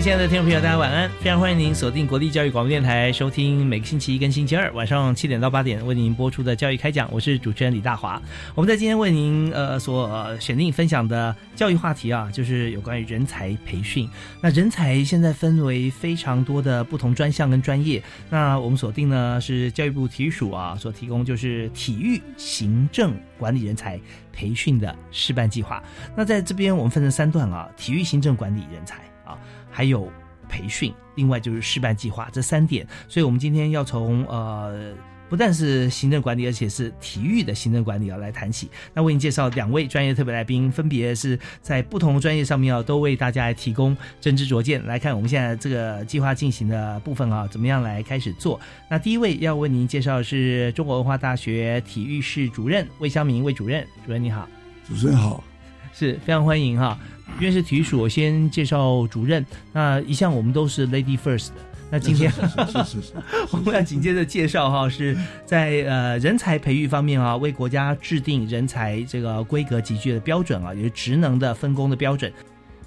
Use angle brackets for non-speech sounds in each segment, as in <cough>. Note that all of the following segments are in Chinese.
亲爱的听众朋友，大家晚安！非常欢迎您锁定国立教育广播电台，收听每个星期一跟星期二晚上七点到八点为您播出的教育开讲。我是主持人李大华。我们在今天为您呃所选定分享的教育话题啊，就是有关于人才培训。那人才现在分为非常多的不同专项跟专业。那我们锁定呢是教育部体育署啊所提供，就是体育行政管理人才培训的示范计划。那在这边我们分成三段啊，体育行政管理人才啊。还有培训，另外就是示范计划这三点，所以我们今天要从呃不但是行政管理，而且是体育的行政管理要来谈起。那为您介绍两位专业特别来宾，分别是在不同专业上面啊，都为大家来提供真知灼见。来看我们现在这个计划进行的部分啊，怎么样来开始做？那第一位要为您介绍的是中国文化大学体育室主任魏香明魏主任，主任你好，主持人好，是非常欢迎哈。因为是体育署，我先介绍主任。那一向我们都是 lady first 的。那今天是是是，<laughs> 我们要紧接着介绍哈，是在呃人才培育方面啊，为国家制定人才这个规格集聚的标准啊，也是职能的分工的标准。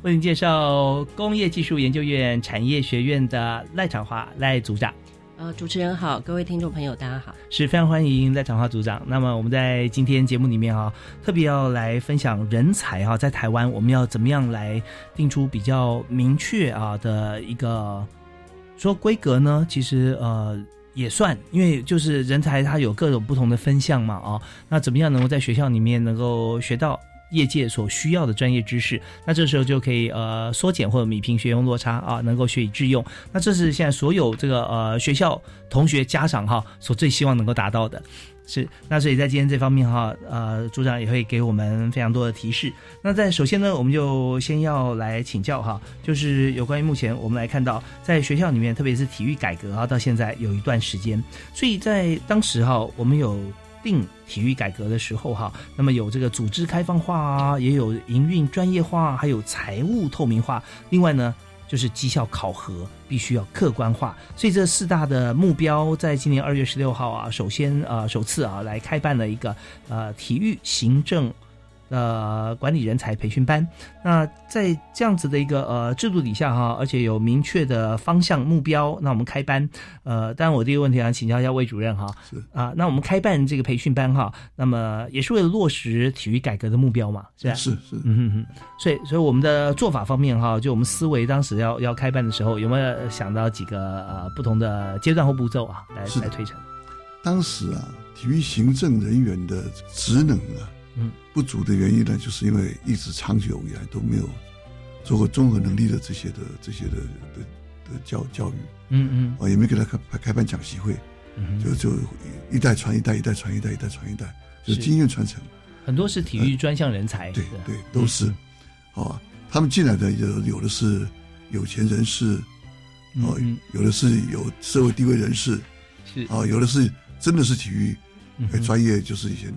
为您介绍工业技术研究院产业学院的赖长华赖组长。呃，主持人好，各位听众朋友，大家好，是非常欢迎在长华组长。那么我们在今天节目里面哈，特别要来分享人才哈，在台湾我们要怎么样来定出比较明确啊的一个说规格呢？其实呃也算，因为就是人才他有各种不同的分项嘛啊，那怎么样能够在学校里面能够学到？业界所需要的专业知识，那这时候就可以呃缩减或者米平学用落差啊，能够学以致用。那这是现在所有这个呃学校同学家长哈所最希望能够达到的，是。那所以在今天这方面哈，呃组长也会给我们非常多的提示。那在首先呢，我们就先要来请教哈，就是有关于目前我们来看到在学校里面，特别是体育改革啊，到现在有一段时间，所以在当时哈，我们有。定体育改革的时候，哈，那么有这个组织开放化啊，也有营运专业化，还有财务透明化。另外呢，就是绩效考核必须要客观化。所以这四大的目标，在今年二月十六号啊，首先啊，首次啊，来开办了一个呃体育行政。呃，管理人才培训班，那在这样子的一个呃制度底下哈，而且有明确的方向目标，那我们开班，呃，当然我第一个问题想请教一下魏主任哈，是啊，那我们开办这个培训班哈，那么也是为了落实体育改革的目标嘛，是吧？是是，嗯所以所以我们的做法方面哈，就我们思维当时要要开办的时候，有没有想到几个呃不同的阶段或步骤啊，来来推成？当时啊，体育行政人员的职能啊。嗯，不足的原因呢，就是因为一直长久以来都没有做过综合能力的这些的这些的的的教教育，嗯嗯，啊，也没给他开开办讲习会，就就一代传一代，一代传一代，一代传一代，就是经验传承。很多是体育专项人才，对对，都是，啊，他们进来的有有的是有钱人士，哦，有的是有社会地位人士，是。啊，有的是真的是体育专业，就是以前。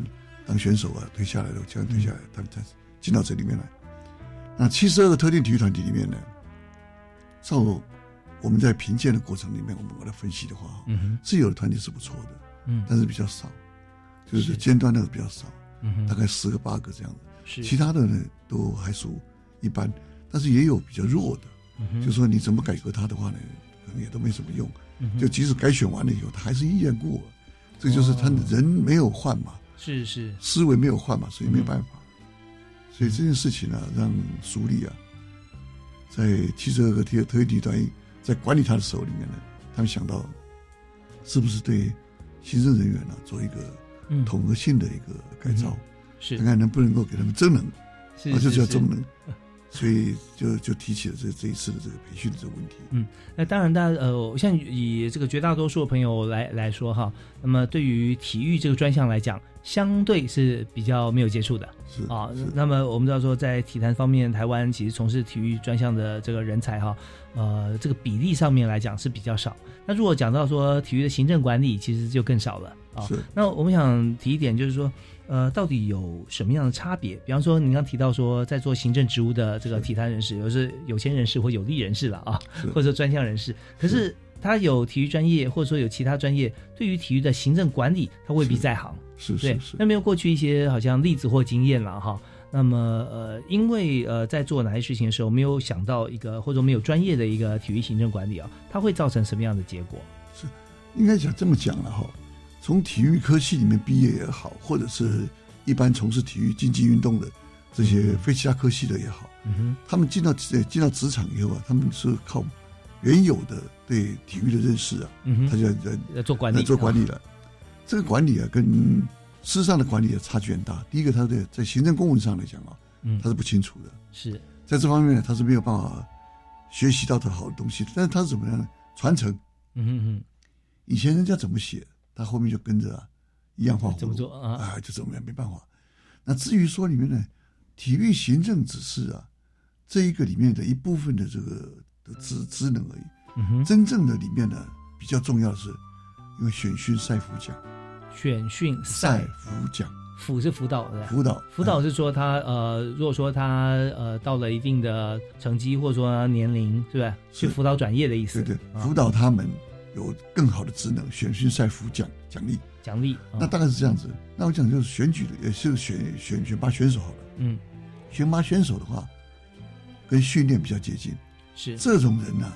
当选手啊，退下来了，这样退下来，他们才进到这里面来。那七十二个特定体育团体里面呢，照我们在评鉴的过程里面，我们把它分析的话，嗯哼，是有的团体是不错的，嗯，但是比较少，就是尖端的比较少，嗯，大概十个八个这样。子，是，其他的呢都还属一般，但是也有比较弱的，就说你怎么改革它的话呢，可能也都没什么用，嗯就即使改选完了以后，他还是依然过，这就是他人没有换嘛。是是，思维没有换嘛，所以没有办法。所以这件事情呢，让苏力啊，在汽车和特特地团在管理他的手里面呢，他们想到是不是对行政人员呢做一个统合性的一个改造，是。看看能不能够给他们增能，是啊，就叫增能。所以就就提起了这这一次的这个培训的这个问题。嗯，那当然，大家呃，像以这个绝大多数的朋友来来说哈，那么对于体育这个专项来讲，相对是比较没有接触的。是啊，那么我们知道说，在体坛方面，台湾其实从事体育专项的这个人才哈，呃，这个比例上面来讲是比较少。那如果讲到说体育的行政管理，其实就更少了啊。是。那我们想提一点，就是说。呃，到底有什么样的差别？比方说，您刚提到说，在做行政职务的这个体坛人士，有是有钱人士或有利人士了啊，或者说专项人士。可是他有体育专业，或者说有其他专业，对于体育的行政管理，他未必在行。是是是。那没有过去一些好像例子或经验了哈。那么呃，因为呃，在做哪些事情的时候，没有想到一个或者没有专业的一个体育行政管理啊，它会造成什么样的结果？是应该讲这么讲了哈。从体育科系里面毕业也好，或者是一般从事体育竞技运动的这些非其他科系的也好，嗯，他们进到进到职场以后啊，他们是靠原有的对体育的认识啊，嗯，他就要做管理，做管理了。这个管理啊，跟师上的管理差距很大。第一个，他的在行政公文上来讲啊，嗯，他是不清楚的，是在这方面呢，他是没有办法学习到的好的东西。但是他是怎么样呢？传承，嗯哼哼，以前人家怎么写？他后面就跟着一样画怎么做啊？啊，就怎么样，没办法。那至于说里面呢，体育行政只是啊，这一个里面的一部分的这个的职职能而已。嗯哼，真正的里面呢，比较重要的是，因为选训赛辅奖，选训赛辅奖，辅是辅导的，辅导辅导是说他呃，如果说他呃到了一定的成绩或者说年龄，是吧？去辅导转业的意思。对对，辅导他们。有更好的职能，选训赛服奖奖励奖励，那大概是这样子。那我讲就是选举的，也是选选选拔选手好了。嗯，选拔选手的话，跟训练比较接近。是这种人呢，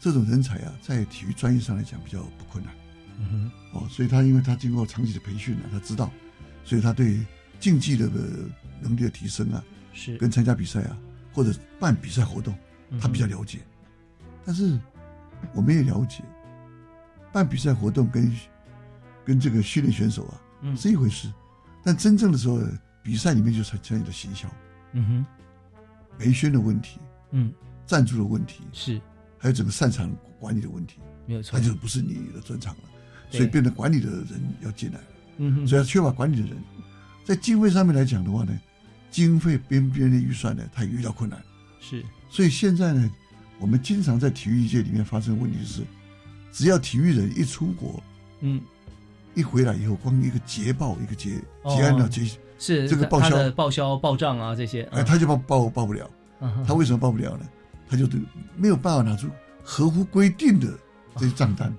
这种人才啊，在体育专业上来讲比较不困难。嗯哼，哦，所以他因为他经过长期的培训呢，他知道，所以他对竞技的能力的提升啊，是跟参加比赛啊，或者办比赛活动，他比较了解。但是我们也了解。办比赛活动跟跟这个训练选手啊是一回事，但真正的时候，比赛里面就产生你的形象，嗯哼，培训的问题，嗯，赞助的问题是，还有整个擅长管理的问题，没有错，那就不是你的专长了，所以变得管理的人要进来了，嗯哼，所以要缺乏管理的人，在经费上面来讲的话呢，经费边边的预算呢，他也遇到困难，是，所以现在呢，我们经常在体育界里面发生的问题是。只要体育人一出国，嗯，一回来以后，光一个捷报，一个捷捷安了捷是这个报销、报销、报账啊这些，哎，他就报报报不了。他为什么报不了呢？他就没有办法拿出合乎规定的这些账单。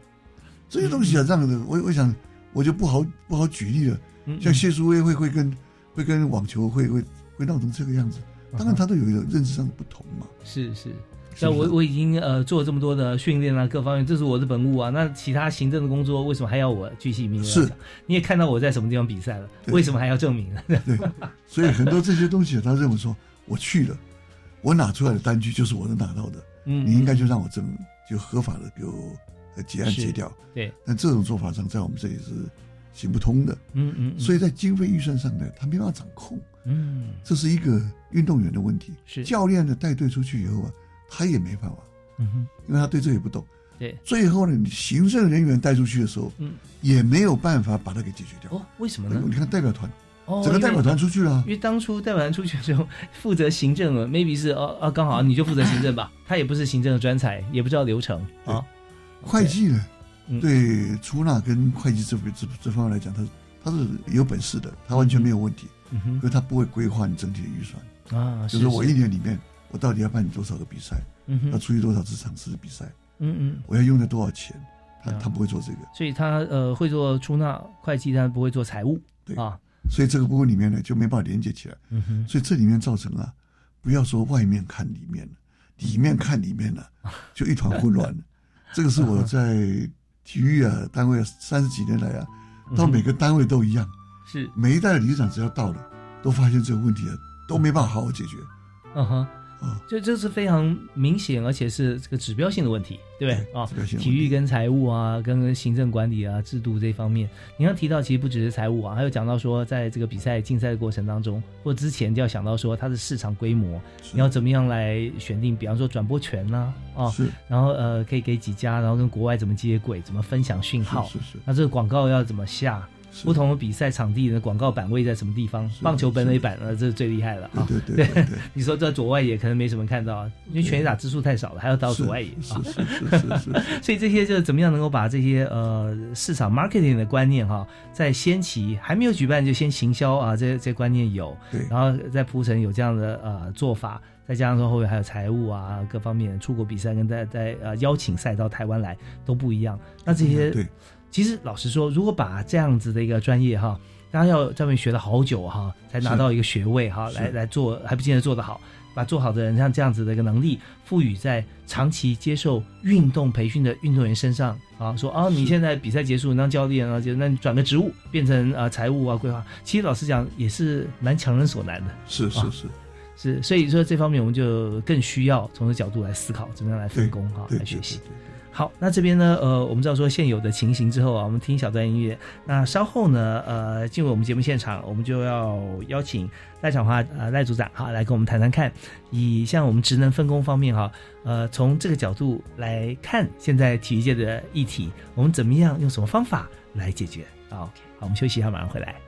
这些东西啊，这样的，我我想我就不好不好举例了。像谢淑薇会会跟会跟网球会会会闹成这个样子，当然他都有一个认知上的不同嘛。是是。那我我已经呃做了这么多的训练啊，各方面，这是我的本务啊。那其他行政的工作，为什么还要我具体明是，你也看到我在什么地方比赛了，为什么还要证明呢？对，所以很多这些东西，他认为说，我去了，我拿出来的单据就是我能拿到的，嗯，你应该就让我证，就合法的给我结案结掉。对，但这种做法上，在我们这里是行不通的。嗯嗯，所以在经费预算上呢，他没办法掌控。嗯，这是一个运动员的问题。是教练的带队出去以后啊。他也没办法，嗯哼，因为他对这也不懂。对，最后呢，你行政人员带出去的时候，嗯，也没有办法把它给解决掉。哦，为什么呢？你看代表团，哦，整个代表团出去了。因为当初代表团出去的时候，负责行政的 maybe 是哦哦，刚好你就负责行政吧。<laughs> 他也不是行政的专才，也不知道流程啊。<laughs> 会计呢，对出纳跟会计这这这方面来讲，他他是有本事的，他完全没有问题。嗯哼，因为他不会规划你整体的预算啊，就是我一年里面。我到底要办你多少个比赛？嗯要出去多少次场次的比赛？嗯嗯，我要用了多少钱？他他不会做这个，所以他呃会做出纳会计，但不会做财务。对啊，所以这个部分里面呢就没办法连接起来。嗯哼，所以这里面造成啊，不要说外面看里面了，里面看里面了，<laughs> 就一团混乱了。这个是我在体育啊单位三十几年来啊，到每个单位都一样，是每一代的理事长只要到了，都发现这个问题啊。都没办法好好解决。嗯哼。啊，就这是非常明显，而且是这个指标性的问题，对不对？啊？体育跟财务啊，跟行政管理啊、制度这方面，你刚提到其实不只是财务啊，还有讲到说，在这个比赛竞赛的过程当中，或之前就要想到说它的市场规模，你要怎么样来选定，比方说转播权呐，啊，是。然后呃可以给几家，然后跟国外怎么接轨，怎么分享讯号，是是是。那这个广告要怎么下？是不同的比赛场地的广告版位在什么地方？棒球本垒板呃，这是最厉害了啊！对对对 <laughs> 你说在左外野可能没什么看到，因为全垒打支数太少了，还要到左外野啊。是是是是是，<laughs> 所以这些就是怎么样能够把这些呃市场 marketing 的观念哈，在先期还没有举办就先行销啊，这这观念有，对然后再铺陈有这样的呃做法，再加上说后面还有财务啊各方面出国比赛跟在在呃邀请赛到台湾来都不一样。那这些对其实老实说，如果把这样子的一个专业哈，大家要在外面学了好久哈，才拿到一个学位哈，来来做还不见得做得好。把做好的人像这样子的一个能力赋予在长期接受运动培训的运动员身上啊，说啊，你现在比赛结束，你当教练啊，就那你转个职务，变成呃财务啊规划。其实老实讲，也是蛮强人所难的。啊是是是，是，所以说这方面我们就更需要从这角度来思考，怎么样来分工哈，对来学习。对对对好，那这边呢，呃，我们知道说现有的情形之后啊，我们听小段音乐。那稍后呢，呃，进入我们节目现场，我们就要邀请赖长华呃赖组长哈来跟我们谈谈看，以像我们职能分工方面哈，呃，从这个角度来看现在体育界的议题，我们怎么样用什么方法来解决？好，好，我们休息一下，马上回来。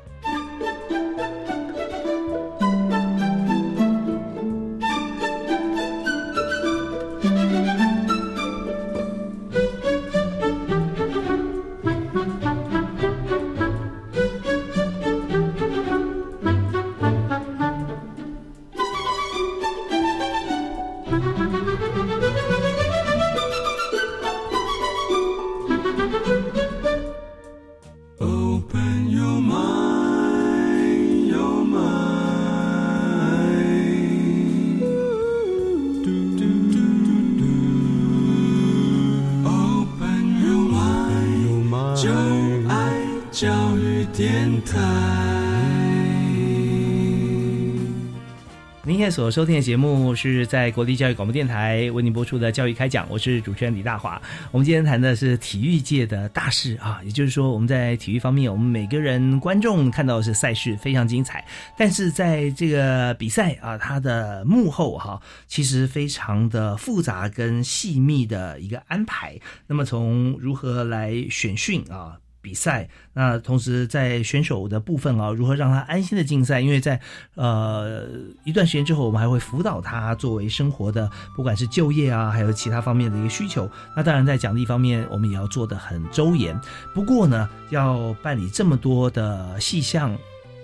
现在所收听的节目是在国立教育广播电台为您播出的《教育开讲》，我是主持人李大华。我们今天谈的是体育界的大事啊，也就是说，我们在体育方面，我们每个人观众看到的是赛事非常精彩，但是在这个比赛啊，它的幕后哈、其实非常的复杂跟细密的一个安排。那么从如何来选训啊？比赛，那同时在选手的部分啊，如何让他安心的竞赛？因为在呃一段时间之后，我们还会辅导他作为生活的，不管是就业啊，还有其他方面的一个需求。那当然在奖励方面，我们也要做得很周延。不过呢，要办理这么多的细项。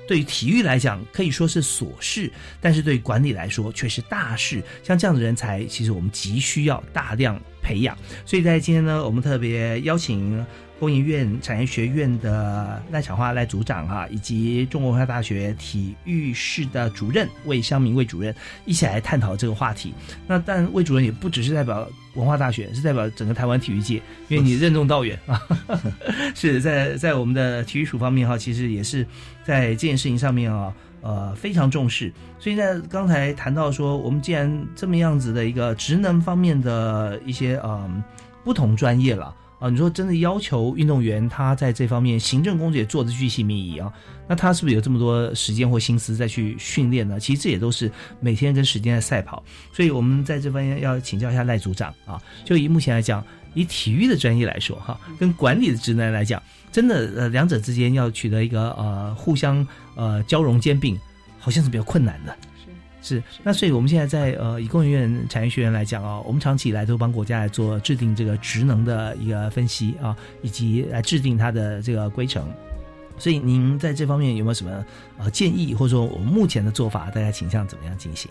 对于体育来讲，可以说是琐事，但是对管理来说却是大事。像这样的人才，其实我们急需要大量培养。所以在今天呢，我们特别邀请工研院产业学院的赖巧花赖组长哈、以及中国文化大学体育室的主任魏湘明魏主任一起来探讨这个话题。那但魏主任也不只是代表文化大学，是代表整个台湾体育界，因为你任重道远啊，<laughs> 是在在我们的体育署方面哈，其实也是在这件事情上面啊。呃，非常重视，所以在刚才谈到说，我们既然这么样子的一个职能方面的一些嗯不同专业了啊，你说真的要求运动员他在这方面行政工作也做得巨细靡遗啊，那他是不是有这么多时间或心思再去训练呢？其实这也都是每天跟时间在赛跑，所以我们在这方面要请教一下赖组长啊，就以目前来讲，以体育的专业来说哈，跟管理的职能来讲。真的，呃，两者之间要取得一个呃互相呃交融兼并，好像是比较困难的。是是，那所以我们现在在呃以工研院产业学院来讲啊，我们长期以来都帮国家来做制定这个职能的一个分析啊，以及来制定它的这个规程。所以您在这方面有没有什么呃建议，或者说我们目前的做法，大家倾向怎么样进行？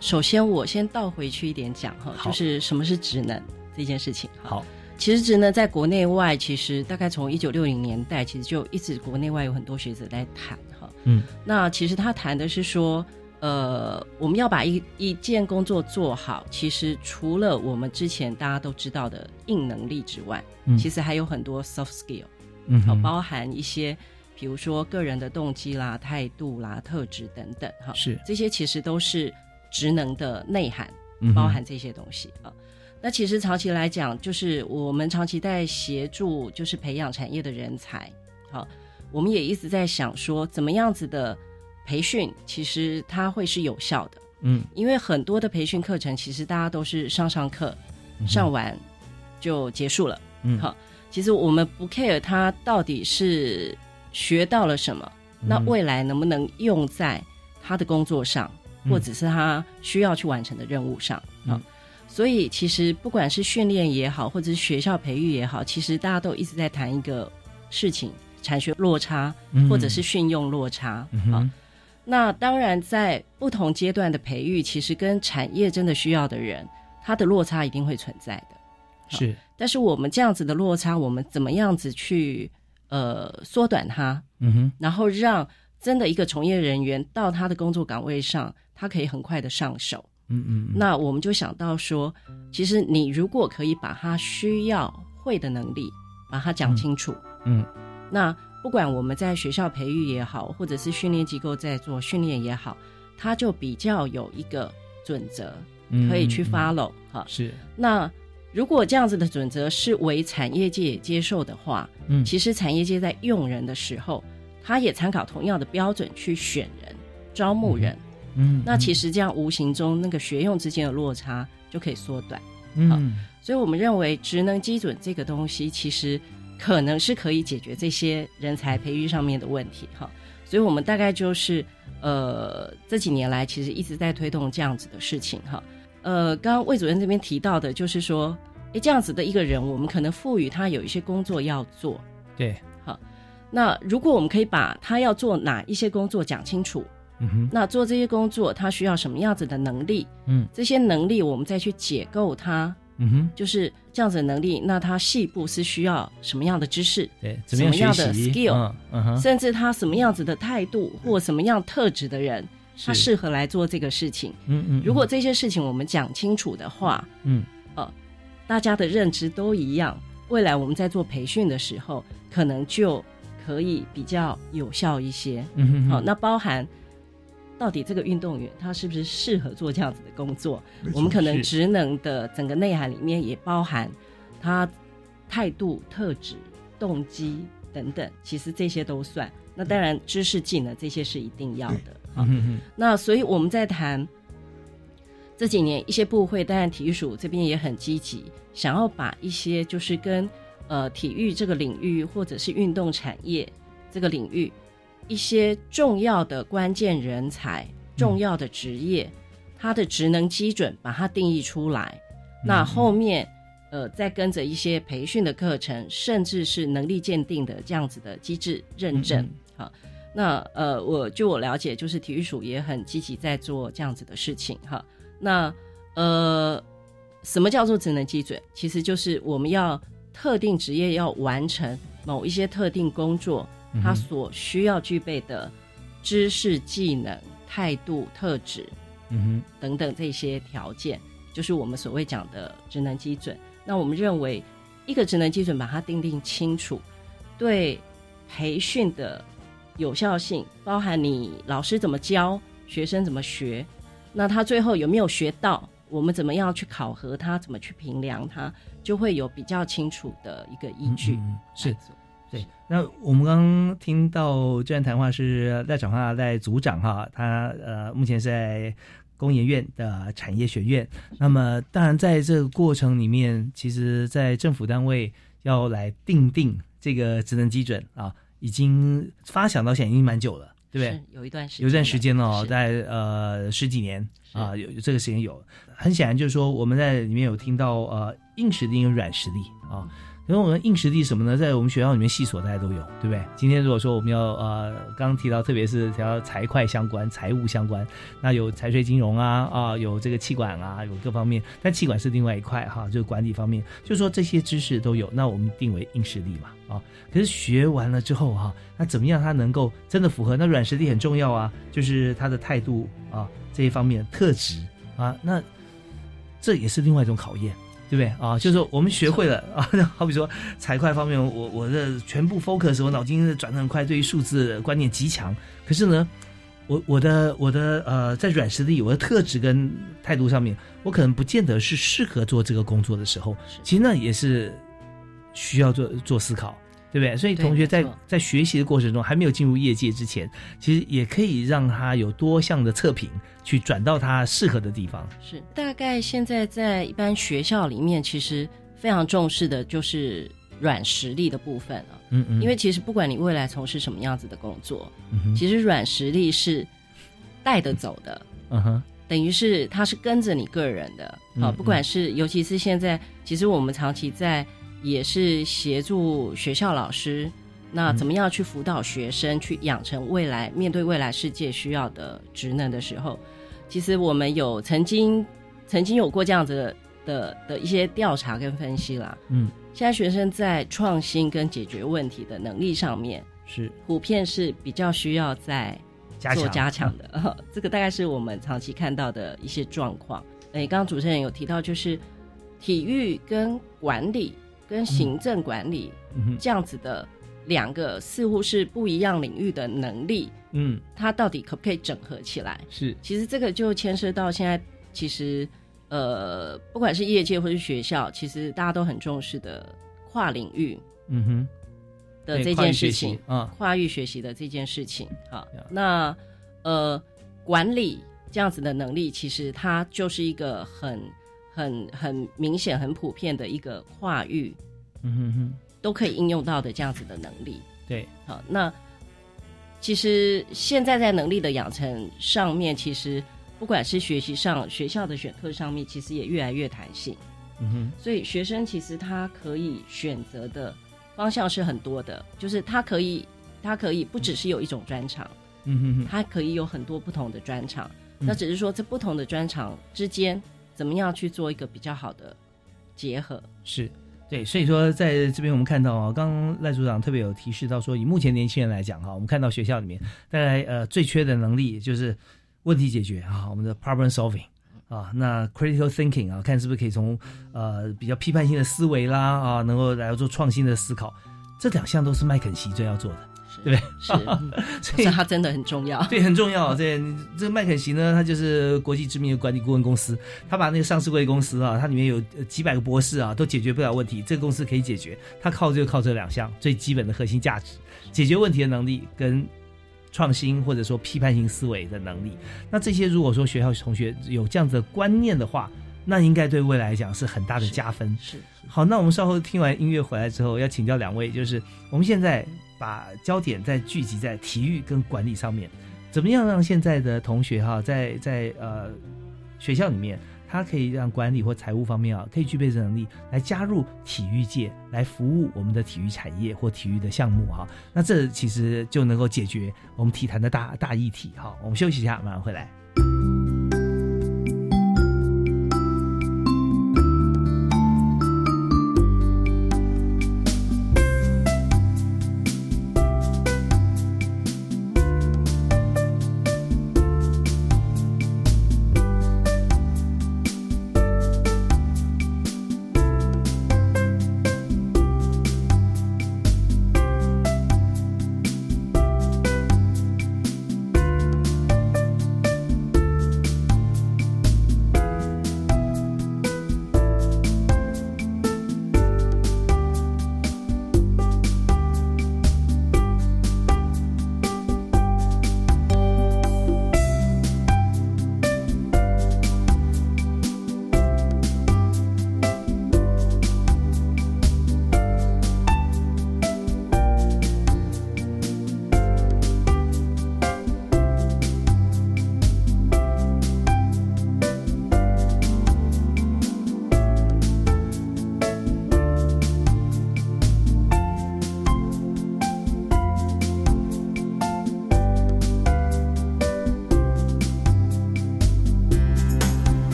首先，我先倒回去一点讲哈，就是什么是职能这件事情。好，其实职能在国内外，其实大概从一九六零年代，其实就一直国内外有很多学者在谈哈。嗯，那其实他谈的是说，呃，我们要把一一件工作做好，其实除了我们之前大家都知道的硬能力之外，嗯其实还有很多 soft skill，嗯好、包含一些比如说个人的动机啦、态度啦、特质等等，哈，是这些其实都是职能的内涵，包含这些东西啊。那其实长期来讲，就是我们长期在协助，就是培养产业的人才。好，我们也一直在想说，怎么样子的培训，其实它会是有效的。嗯。因为很多的培训课程，其实大家都是上上课，上完就结束了。嗯。好，其实我们不 care 他到底是学到了什么，那嗯未来能不能用在他的工作上，嗯。或者是他需要去完成的任务上。啊、嗯所以其实不管是训练也好，或者是学校培育也好，其实大家都一直在谈一个事情：产学落差，嗯。或者是训用落差。好嗯哼。那当然，在不同阶段的培育，其实跟产业真的需要的人，他的落差一定会存在的。是。但是我们这样子的落差，我们怎么样子去呃缩短它，嗯哼。然后让真的一个从业人员到他的工作岗位上，他可以很快的上手。嗯嗯嗯。那我们就想到说，其实你如果可以把他需要会的能力，把它讲清楚，嗯那不管我们在学校培育也好，或者是训练机构在做训练也好，它就比较有一个准则嗯可以去 follow 哈。是那如果这样子的准则是为产业界接受的话，嗯其实产业界在用人的时候，他也参考同样的标准去选人、招募人。嗯那其实这样无形中那个学用之间的落差就可以缩短。嗯所以我们认为职能基准这个东西，其实可能是可以解决这些人才培育上面的问题哈。所以我们大概就是呃这几年来，其实一直在推动这样子的事情哈。呃，刚刚魏主任这边提到的，就是说，诶，这样子的一个人，我们可能赋予他有一些工作要做。对那如果我们可以把他要做哪一些工作讲清楚，嗯哼那做这些工作他需要什么样子的能力，嗯这些能力我们再去解构它，嗯哼就是这样子的能力。那他细部是需要什么样的知识，对怎么样什么样的 skill 嗯嗯甚至他什么样子的态度或什么样特质的人，他是适合来做这个事情。嗯嗯如果这些事情我们讲清楚的话，嗯大家的认知都一样，未来我们在做培训的时候，可能就可以比较有效一些。嗯哼好，那包含到底这个运动员他是不是适合做这样子的工作？我们可能职能的整个内涵里面也包含他态度、特质、动机等等，其实这些都算。那当然，知识技能这些是一定要的。嗯哼哼那所以我们在谈这几年一些部会，当然体育署这边也很积极，想要把一些就是跟呃体育这个领域或者是运动产业这个领域一些重要的关键人才、重要的职业，它的职能基准把它定义出来。那后面呃再跟着一些培训的课程，甚至是能力鉴定的这样子的机制认证。嗯好，那呃，我据我了解，就是体育署也很积极在做这样子的事情哈。那呃，什么叫做职能基准？其实就是我们要特定职业要完成某一些特定工作，它所需要具备的知识、技能、态度、特质嗯等等这些条件，就是我们所谓讲的职能基准。那我们认为，一个职能基准把它定定清楚，对培训的有效性，包含你老师怎么教，学生怎么学，那他最后有没有学到，我们怎么样去考核他，怎么去评量他，就会有比较清楚的一个依据。嗯嗯是那我们刚刚听到这段谈话是赖长化赖组长哈，他呃目前是在工研院的产业学院。那么当然在这个过程里面，其实，在政府单位要来定定这个职能基准啊，已经发想到现在已经蛮久了，对不对是？有一段时间，有一段时间哦，在呃十几年啊，有有这个时间有。很显然就是说，我们在里面有听到呃硬实力跟软实力啊。因为我们硬实力什么呢？在我们学校里面系所大家都有，对不对？今天如果说我们要呃，刚刚提到，特别是提到财会相关、财务相关，那有财税金融啊啊，有这个气管啊，有各方面。但气管是另外一块哈，就是管理方面，就是说这些知识都有，那我们定为硬实力嘛啊。可是学完了之后哈、那怎么样他能够真的符合？那软实力很重要啊，就是他的态度啊这一方面特质啊，那这也是另外一种考验。对不对啊？就是说我们学会了啊，好比说财会方面，我我的全部 focus，我脑筋转得很快，对于数字观念极强。可是呢，我我的我的呃，在软实力、我的特质跟态度上面，我可能不见得是适合做这个工作的时候，其实那也是需要做做思考。对不对？所以同学在在学习的过程中，还没有进入业界之前，其实也可以让他有多项的测评，去转到他适合的地方。是，大概现在在一般学校里面，其实非常重视的就是软实力的部分了。嗯嗯。因为其实不管你未来从事什么样子的工作，其实软实力是带得走的。嗯哼。等于是它是跟着你个人的啊，不管是尤其是现在，其实我们长期在。也是协助学校老师，那怎么样去辅导学生，去养成未来面对未来世界需要的职能的时候，其实我们有曾经曾经有过这样子的的一些调查跟分析啦。嗯，现在学生在创新跟解决问题的能力上面，是普遍是比较需要在做加强的。<laughs> 这个大概是我们长期看到的一些状况。诶，刚刚主持人有提到，就是体育跟管理。跟行政管理这样子的两个似乎是不一样领域的能力，嗯，它到底可不可以整合起来？是，其实这个就牵涉到现在，其实呃，不管是业界或是学校，其实大家都很重视的跨领域，嗯哼，的这件事情啊，跨域学习的这件事情，好，那呃，管理这样子的能力，其实它就是一个很。很很明显、很普遍的一个跨域，嗯哼哼，都可以应用到的这样子的能力。对，好，那其实现在在能力的养成上面，其实不管是学习上、学校的选课上面，其实也越来越弹性。嗯哼，所以学生其实他可以选择的方向是很多的，就是他可以，他可以不只是有一种专长，嗯哼哼，他可以有很多不同的专长。那只是说，这不同的专长之间。怎么样去做一个比较好的结合？是对，所以说在这边我们看到啊，刚刚赖组长特别有提示到说，以目前年轻人来讲哈，我们看到学校里面大概呃最缺的能力就是问题解决啊，我们的 problem solving 啊，那 critical thinking 啊，看是不是可以从呃比较批判性的思维啦啊，能够来做创新的思考，这两项都是麦肯锡最要做的。对，是，<laughs> 所以它真的很重要。对，很重要。这这个麦肯锡呢，它就是国际知名的管理顾问公司，它把那个上市贵公司啊，它里面有几百个博士啊，都解决不了问题，这个公司可以解决。它靠就靠这两项最基本的核心价值：解决问题的能力跟创新或者说批判性思维的能力。那这些如果说学校同学有这样子的观念的话，那应该对未来来讲是很大的加分。是。好，那我们稍后听完音乐回来之后，要请教两位，就是我们现在。把焦点再聚集在体育跟管理上面，怎么样让现在的同学哈，在在呃学校里面，他可以让管理或财务方面啊，可以具备这能力来加入体育界，来服务我们的体育产业或体育的项目哈。那这其实就能够解决我们体坛的大大议题哈。我们休息一下，马上回来。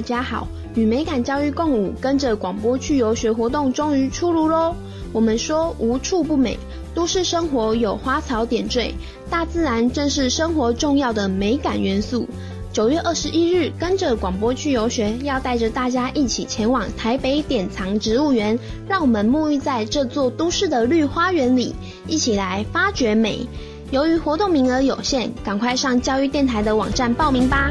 大家好！与美感教育共舞，跟着广播去游学活动终于出炉喽！我们说无处不美，都市生活有花草点缀，大自然正是生活重要的美感元素。九月二十一日，跟着广播去游学，要带着大家一起前往台北典藏植物园，让我们沐浴在这座都市的绿花园里，一起来发掘美。由于活动名额有限，赶快上教育电台的网站报名吧。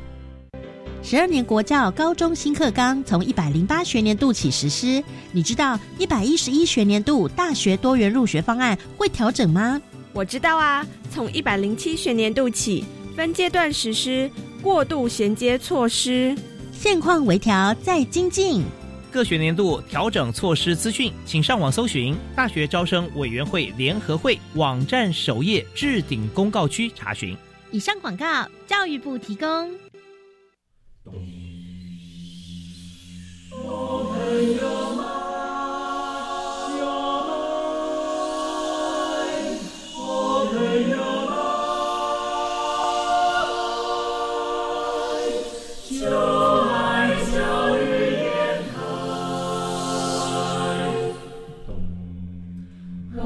十二年国教高中新课纲从一百零八学年度起实施，你知道一百一十一学年度大学多元入学方案会调整吗？我知道啊，从一百零七学年度起分阶段实施过渡衔接措施，现况微调再精进。各学年度调整措施资讯，请上网搜寻大学招生委员会联合会网站首页置顶公告区查询。以上广告，教育部提供。我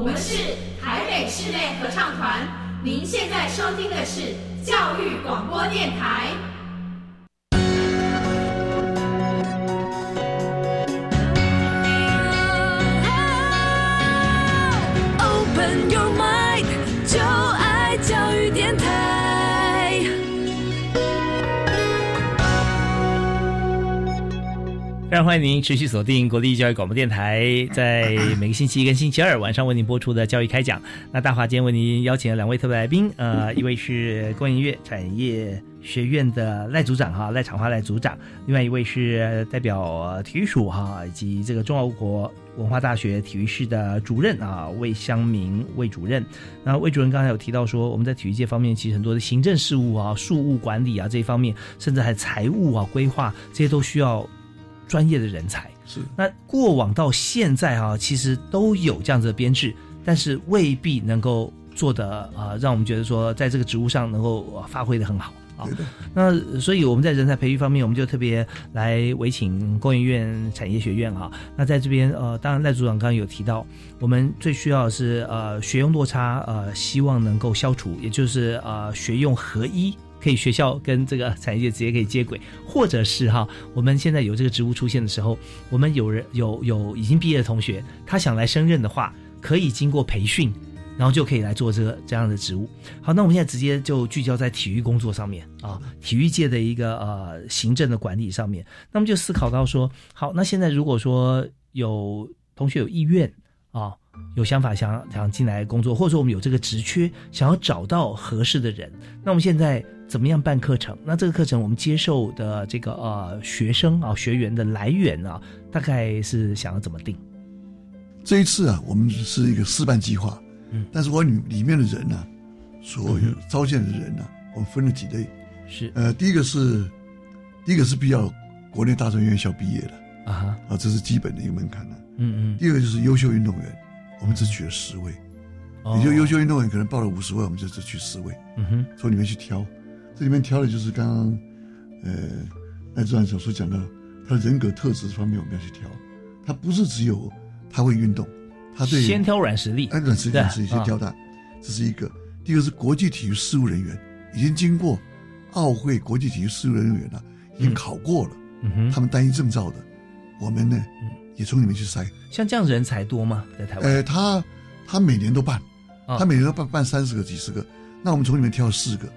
们是台北室内合唱团，您现在收听的是教育广播电台。非常欢迎您持续锁定国立教育广播电台，<laughs> 在每个星期一跟星期二晚上为您播出的教育开讲。那大华今天为您邀请了两位特别来宾，呃，<laughs> 一位是工研院产业学院的赖组长哈，赖长华赖组长；另外一位是代表呃体育署哈，以及这个中华国文化大学体育室的主任啊，魏香明魏主任。那魏主任刚才有提到说，我们在体育界方面，其实很多的行政事务啊、事务管理啊这一方面，甚至还财务啊、规划这些都需要专业的人才。是那过往到现在啊、其实都有这样子的编制，但是未必能够做的啊、呃让我们觉得说在这个职务上能够、呃发挥的很好啊。那所以我们在人才培育方面，我们就特别来委请工研院产业学院哈、那在这边呃，当然赖组长刚刚有提到，我们最需要的是呃学用落差，呃希望能够消除，也就是呃学用合一。可以学校跟这个产业界直接可以接轨，或者是哈，我们现在有这个职务出现的时候，我们有人有有已经毕业的同学，他想来升任的话，可以经过培训，然后就可以来做这个这样的职务。好，那我们现在直接就聚焦在体育工作上面啊，体育界的一个呃行政的管理上面，那么就思考到说，好，那现在如果说有同学有意愿啊。有想法想想进来工作，或者说我们有这个职缺，想要找到合适的人，那我们现在怎么样办课程？那这个课程我们接受的这个呃学生啊学员的来源啊，大概是想要怎么定？这一次啊，我们是一个示范计划，嗯，但是我里里面的人呢、所有招进来的人呢、我们分了几类，是。呃，第一个是第一个是比较国内大专院校毕业的。啊哈，啊，这是基本的一个门槛了。嗯嗯，第二个就是优秀运动员，我们只取了十位，哦。也就优秀运动员可能报了五十位，我们就只取十位，嗯哼，从里面去挑。这里面挑的就是刚刚呃赖志安小说讲到，他的人格特质方面我们要去挑，他不是只有他会运动，他对先挑软实力，哎，软实力对软实力先挑他，这是一个。第二个是国际体育事务人员，已经经过奥会国际体育事务人员了，已经考过了，嗯哼，他们单一证照的，我们呢也从里面去筛。像这样人才多吗？在台湾？呃，他他每年都办，啊他每年都办办三十个、几十个，那我们从里面挑四个，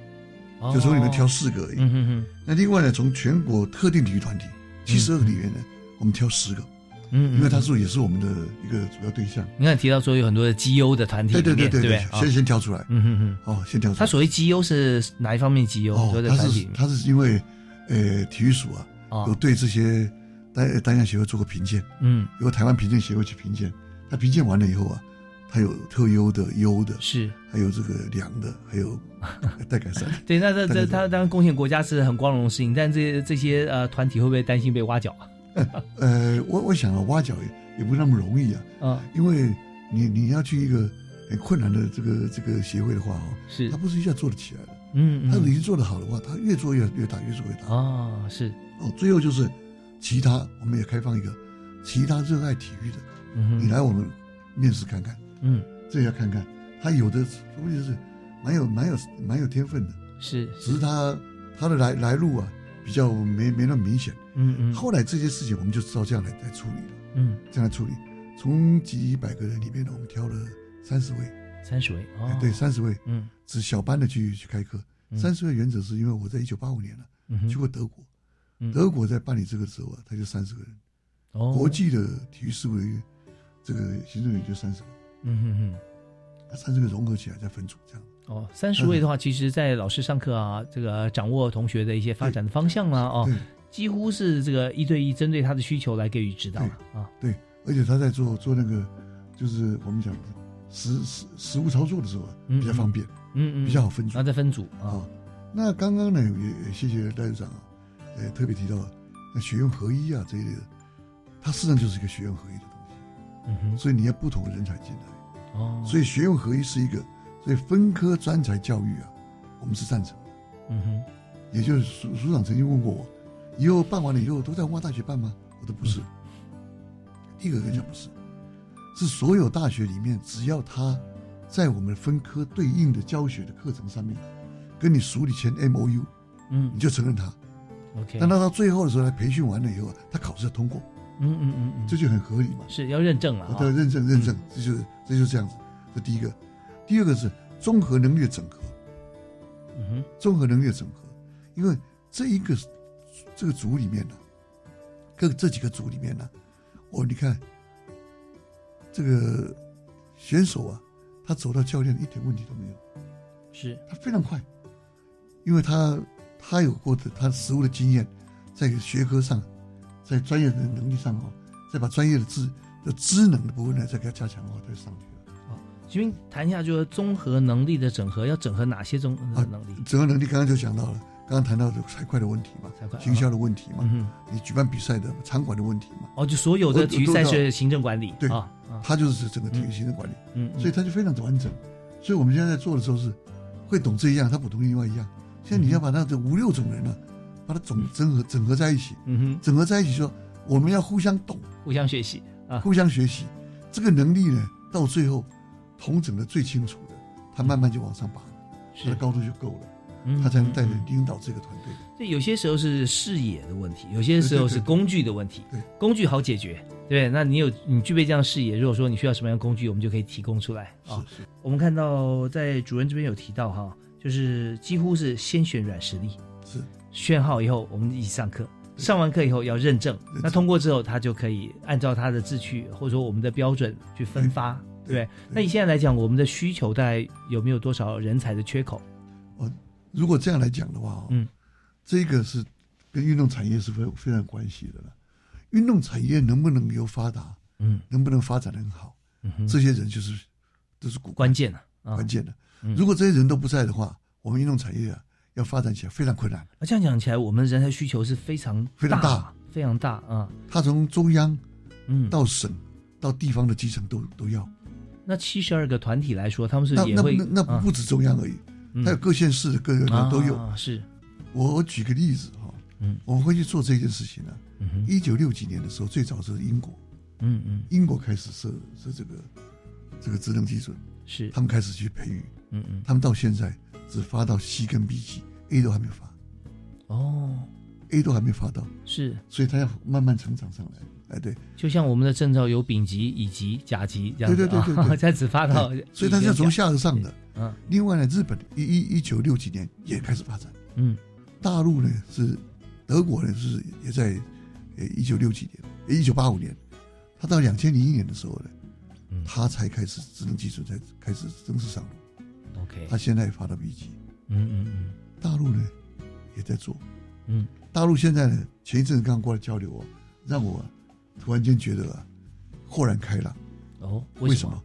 哦就从里面挑四个而已。嗯哼哼，那另外呢，从全国特定体育团体七十二个里面呢，我们挑十个，嗯，因为他是也是我们的一个主要对象。你看提到说有很多的绩优的团体对对，对对对？先先挑出来，嗯哼哼，哦，先挑出来。他所谓绩优是哪一方面绩优？哦他是他是因为呃体育署啊，哦有对这些单单项协会做过评鉴，嗯，由台湾评鉴协会去评鉴。他评鉴完了以后啊，他有特优的、优的，是，还有这个良的，还有待改善。对，那这这他当然贡献国家是很光荣的事情，但这这些呃团体会不会担心被挖角啊？呃，我我想啊，挖角也也不是那么容易啊，啊，因为你你要去一个很困难的这个这个协会的话哦，是。它不是一下做得起来的，嗯嗯。它已经做得好的话，它越做越越大，越做越大。哦，是。哦，最后就是其他，我们也开放一个其他热爱体育的，嗯你来我们面试看看，嗯，这要看看，他有的东西是蛮有蛮有蛮有天分的，是，只是他他的来来路啊比较没没那么明显，嗯嗯，后来这些事情我们就知道这样来来处理了，嗯，这样来处理，从几百个人里面呢，我们挑了三十位，三十位哦。哎，对，三十位，嗯，只小班的去去开课，嗯。三十位原则是因为我在一九八五年了、嗯去过德国，嗯。德国在办理这个的时候啊，他就三十个人，哦。国际的体育事务的这个行政员就三十个，嗯哼哼。那三十个融合起来再分组这样。哦，三十位的话，其实，在老师上课啊，这个掌握同学的一些发展的方向啊，<laughs> 哦，几乎是这个一对一针对他的需求来给予指导了啊。对，而且他在做做那个，就是我们讲的实实实物操作的时候比较方便，嗯嗯，比较好分组，然后再分组啊。那刚刚呢，也也谢谢戴院长啊，呃，特别提到那学院合一啊这一类的，它实际上就是一个学院合一的嗯哼，所以你要不同的人才进来。哦，所以学用合一是一个，所以分科专才教育啊，我们是赞成的。嗯哼，也就是署署长曾经问过我，以后办完了以后都在文化大学办吗？我说不是。第一个跟你讲不是，是所有大学里面，只要他在我们分科对应的教学的课程上面，跟你署里签 M O U，嗯，你就承认他。OK，但他到最后的时候，他培训完了以后啊，他考试要通过，嗯嗯嗯嗯，这就很合理嘛。是要认证了啊。对，认证认证，这就是这就是这样子。这第一个，第二个是综合能力的整合。嗯哼，综合能力的整合，因为这一个这个组里面呢，各这几个组里面呢，我你看这个选手啊，他走到教练一点问题都没有，是他非常快，因为他他有过的他实物的经验，在学科上，在专业的能力上哦，再把专业的知的知能的部分呢，再给它加强的话，他就上去了。请问谈一下，就是综合能力的整合，要整合哪些综合能力？整合能力刚刚就讲到了，刚刚谈到的财会的问题嘛，行销的问题嘛，嗯你举办比赛的场馆的问题嘛，哦，就所有的体育赛事行政管理，对啊，他就是整个体育行政管理，嗯，所以他就非常的完整。所以我们现在在做的时候是会懂这一样，他不懂另外一样。现在你要把那这五六种人呢，把它总整合整合在一起，嗯哼，整合在一起说我们要互相懂，互相学习啊，互相学习，这个能力呢，到最后同整的最清楚的，他慢慢就往上拔，他的高度就够了。嗯他才能带领领导这个团队。对，有些时候是视野的问题，有些时候是工具的问题。对，工具好解决，对。那你有你具备这样视野，如果说你需要什么样的工具，我们就可以提供出来啊。是是。我们看到在主任这边有提到哈，就是几乎是先选软实力，是选好以后我们一起上课，上完课以后要认证，那通过之后他就可以按照他的志趣或者说我们的标准去分发，对不对？那你现在来讲，我们的需求大概有没有多少人才的缺口？哦，如果这样来讲的话，嗯，这个是跟运动产业是非非常有关系的了。运动产业能不能有发达，嗯，能不能发展的很好，嗯哼。这些人就是都是关键的，啊。关键的。嗯。如果这些人都不在的话，我们运动产业啊要发展起来非常困难。那这样讲起来，我们人才需求是非常非常大。大，非常大啊。他从中央，嗯，到省到地方的基层都都要。那七十二个团体来说，他们是那那也会那那不不止中央而已，嗯。它有各县市的各个都有。啊是，我我举个例子哈，嗯，我们会去做这件事情呢。一九六几年的时候，最早是英国，嗯嗯。英国开始设设这个这个职能基准，是。他们开始去培育，嗯嗯。他们到现在只发到 C 跟 B 级，A 都还没有发。哦，，A 都还没发到，是，所以它要慢慢成长上来。哎，对，就像我们的证照有丙级、乙级、甲级这样子，对对对对才只 <laughs> 发到，所以它是从下而上的。嗯，另外呢，日本一一一九六几年也开始发展，嗯，大陆呢是德国呢是也在呃一九六几年，一九八五年，他到两千零一年的时候呢，嗯。他才开始智能技术才开始正式上路。OK，他现在发到 B 级，嗯嗯嗯大陆呢，也在做，嗯，大陆现在呢，前一阵刚过来交流，让我突然间觉得啊，豁然开朗。哦，为什么？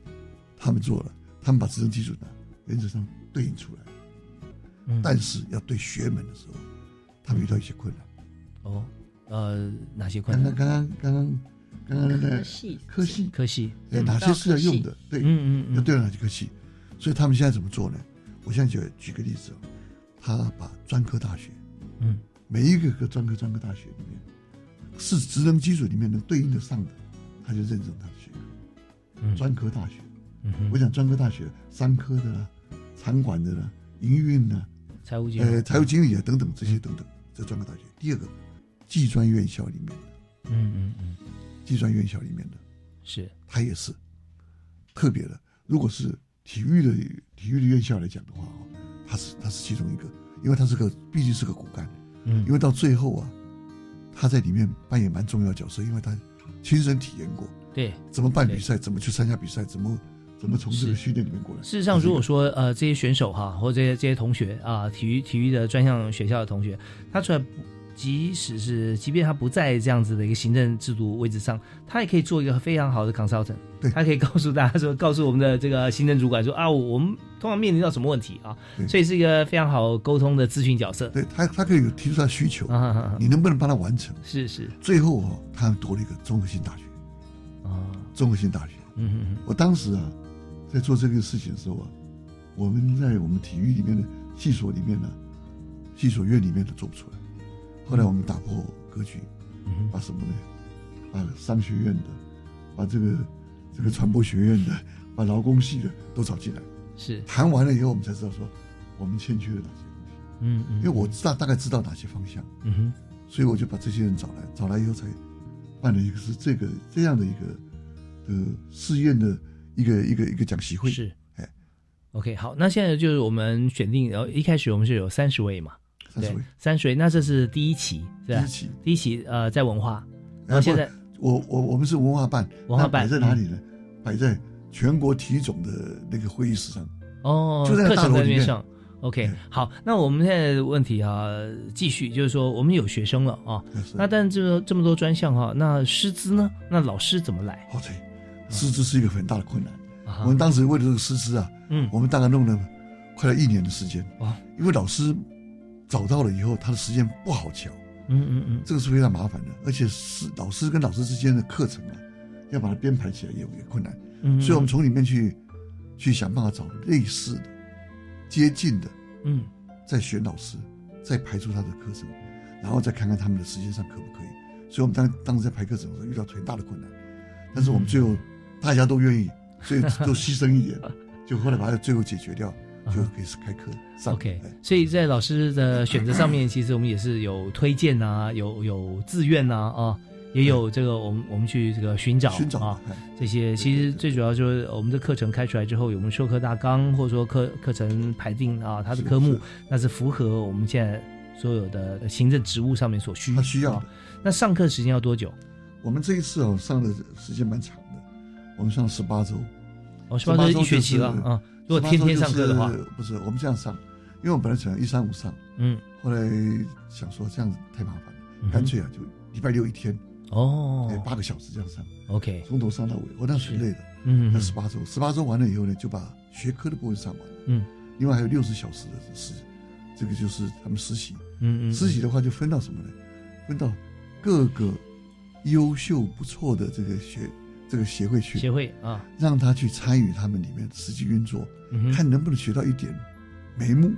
他们做了，他们把职称基准的原则上对应出来，但是要对学门的时候，他们遇到一些困难。哦，呃，哪些困难？刚刚刚刚刚刚刚刚科系科系科系，哪些是要用的？对，嗯嗯，要对哪些科系？所以他们现在怎么做呢？我现在就举个例子。他把专科大学，嗯，每一个个专科专科大学里面，是职能基础里面能对应得上的，他就认证他的学科。嗯。专科大学，嗯我讲专科大学，商科的啦，场馆的啦，营运啦，财务经理呃，财务经理啊等等这些等等，这专科大学。第二个，技专院校里面的，嗯嗯嗯，技专院校里面的，是。他也是。特别的。如果是体育的体育的院校来讲的话，哦，它是他是其中一个，因为他是个毕竟是个骨干，嗯因为到最后啊，他在里面扮演蛮重要的角色，因为他亲身体验过，对，怎么办比赛，怎么去参加比赛，怎么怎么从这个训练里面过来。事实上，如果说呃这些选手哈，或者这些这些同学啊，体育体育的专项学校的同学，他出来不，即使是即便他不在这样子的一个行政制度位置上，他也可以做一个非常好的 consultant。对，他可以告诉大家说，告诉我们的这个行政主管说啊，我们通常面临到什么问题啊，对所以是一个非常好沟通的咨询角色。对他，他可以有提出他的需求，你能不能帮他完成？是是最后哦，他读了一个综合性大学，啊，综合性大学。嗯，我当时啊，在做这个事情的时候啊，我们在我们体育里面的系所里面呢、系所院里面都做不出来。后来我们打破格局，嗯把什么呢？把商学院的，把这个这个传播学院的，把劳工系的都找进来。是谈完了以后，我们才知道说我们欠缺了哪些东西。嗯嗯，因为我知道大概知道哪些方向，嗯哼，所以我就把这些人找来，找来以后才办了一个是这个这样的一个的试验的一个一个一个讲习会。是，哎，OK，好，那现在就是我们选定，然后一开始我们是有三十位嘛，30对位，三十位，那这是第一期，是吧？第一期，第一期，呃，在文化，然哎后现在不我我我们是文化办，文化办摆在哪里呢？摆在全国体总的那个会议室上。哦，就在课程大楼里面上。OK，好，那我们现在的问题哈、继续就是说，我们有学生了啊，那但这这么多专项哈、那师资呢？那老师怎么来？哦，对，师资是一个很大的困难。啊我们当时为了这个师资啊，嗯我们大概弄了快要一年的时间。啊，因为老师找到了以后，他的时间不好调。嗯嗯嗯，这个是非常麻烦的，而且是老师跟老师之间的课程啊，要把它编排起来也也困难。嗯所以我们从里面去去想办法找类似的、接近的，嗯，再选老师，再排出他的课程，然后再看看他们的时间上可不可以。所以我们当当时在排课程的时候遇到很大的困难，但是我们最后大家都愿意，所以都牺牲一点，就后来把它最后解决掉，就可以是开课上。OK，所以在老师的选择上面，其实我们也是有推荐啊，有有自愿啊啊，也有这个我们我们去这个寻找寻找啊哎这些，其实最主要就是我们的课程开出来之后，有我们授课大纲或者说课课程排定啊，它的科目那是符合我们现在所有的行政职务上面所需他需要啊那上课时间要多久？我们这一次哦上的时间蛮长的，我们上十八周。哦18周一学期了啊如果天天上课的话。就是不是我们这样上，因为我本来想一三五上，嗯，后来想说这样子太麻烦了，干脆啊就礼拜六一天，哦。哎，八个小时这样上 OK 从头上到尾，我那时很累的，嗯那十八周，十八周完了以后呢，就把学科的部分上完，嗯，另外还有六十小时的实，这个就是他们实习，嗯嗯嗯。实习的话就分到什么呢？分到各个优秀不错的这个学这个协会去，协会啊，让他去参与他们里面的实际运作，嗯看能不能学到一点眉目，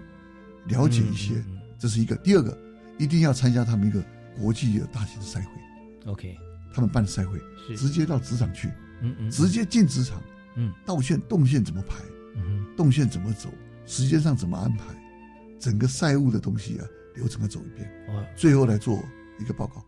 了解一些，嗯这是一个。第二个，一定要参加他们一个国际的大型的赛会，OK，他们办的赛会，是。直接到职场去，嗯嗯，直接进职场，嗯，道线动线怎么排，嗯动线怎么走，时间上怎么安排，整个赛务的东西啊，流程要走一遍，哦。最后来做一个报告，